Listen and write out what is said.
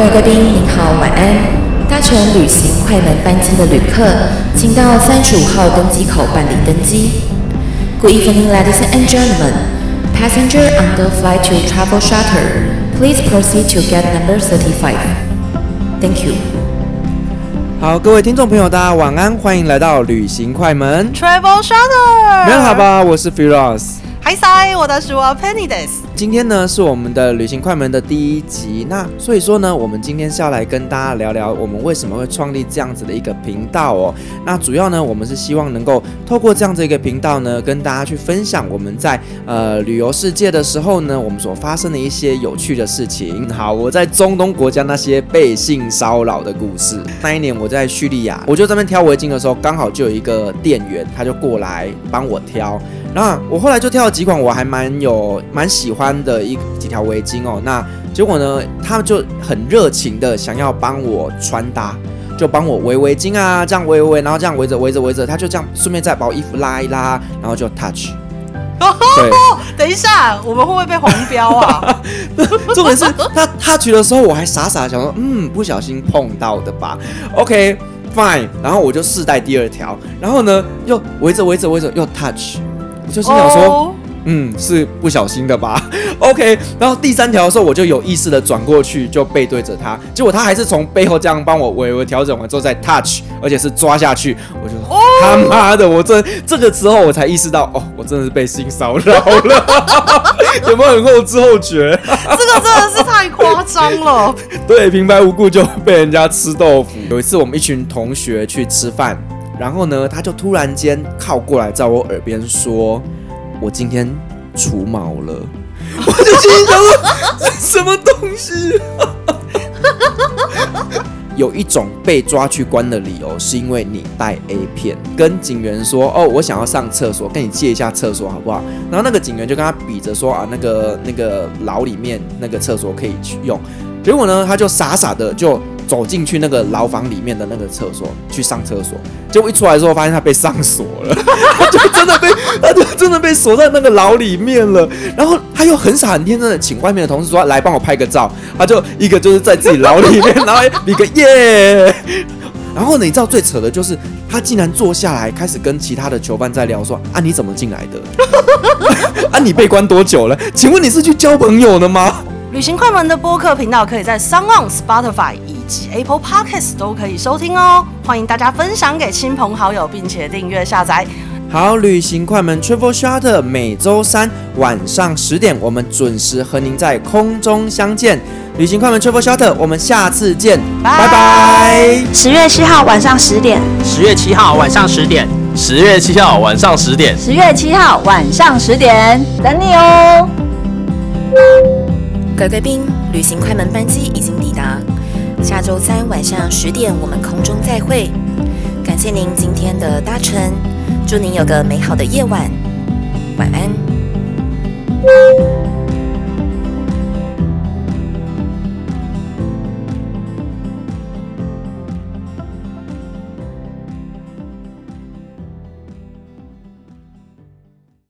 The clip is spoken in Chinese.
各位贵宾，您好，晚安。搭乘旅行快门班机的旅客，请到三十五号登机口办理登机。Good evening, ladies and gentlemen. Passenger on the flight to Travel Shuttle, please proceed to gate number thirty-five. Thank you. 好，各位听众朋友，大家晚安，欢迎来到旅行快门 Travel Shuttle。你好吧，我是 Firas。嗨塞，我的是我 Penny です。今天呢是我们的旅行快门的第一集，那所以说呢，我们今天是要来跟大家聊聊我们为什么会创立这样子的一个频道哦。那主要呢，我们是希望能够透过这样子一个频道呢，跟大家去分享我们在呃旅游世界的时候呢，我们所发生的一些有趣的事情。好，我在中东国家那些被性骚扰的故事。那一年我在叙利亚，我就在那边挑围巾的时候，刚好就有一个店员，他就过来帮我挑。那我后来就挑了几款我还蛮有蛮喜欢的一几条围巾哦。那结果呢，他们就很热情的想要帮我穿搭，就帮我围围巾啊，这样围围围，然后这样围着围着围着，他就这样顺便再把我衣服拉一拉，然后就 touch。对，等一下，我们会不会被黄标啊？重点是他 touch 的时候，我还傻傻想说，嗯，不小心碰到的吧。OK fine，然后我就试戴第二条，然后呢又围着围着围着又 touch。就是想说，oh. 嗯，是不小心的吧？OK，然后第三条的时候，我就有意识的转过去，就背对着他，结果他还是从背后这样帮我微微调整完之后再 touch，而且是抓下去。我就说，他妈的，我这这个时候我才意识到，哦，我真的是被性骚扰了，有没有很后知后觉？这个真的是太夸张了。对，平白无故就被人家吃豆腐。有一次我们一群同学去吃饭。然后呢，他就突然间靠过来，在我耳边说：“我今天除毛了。”我就心想说：“什么东西？” 有一种被抓去关的理由，是因为你带 A 片，跟警员说：“哦，我想要上厕所，跟你借一下厕所好不好？”然后那个警员就跟他比着说：“啊，那个那个牢里面那个厕所可以去用。”结果呢，他就傻傻的就。走进去那个牢房里面的那个厕所去上厕所，结果一出来之后发现他被上锁了，他就真的被他就真的被锁在那个牢里面了。然后他又很傻很天真的请外面的同事说来帮我拍个照，他就一个就是在自己牢里面，然后比个耶。然后，你知道最扯的就是他竟然坐下来开始跟其他的囚犯在聊说啊，你怎么进来的？啊，你被关多久了？请问你是去交朋友的吗？旅行快门的播客频道可以在 Sound、Spotify 及 Apple Podcasts 都可以收听哦。欢迎大家分享给亲朋好友，并且订阅下载。好，旅行快门 Travel Shuttle 每周三晚上十点，我们准时和您在空中相见。旅行快门 Travel Shuttle，我们下次见，拜拜。十月七号晚上十点，十月七号晚上十点，十月七号晚上十点，十月七号晚上十点，等你哦。各位贵宾，旅行快门班机已经抵达，下周三晚上十点我们空中再会。感谢您今天的搭乘，祝您有个美好的夜晚，晚安。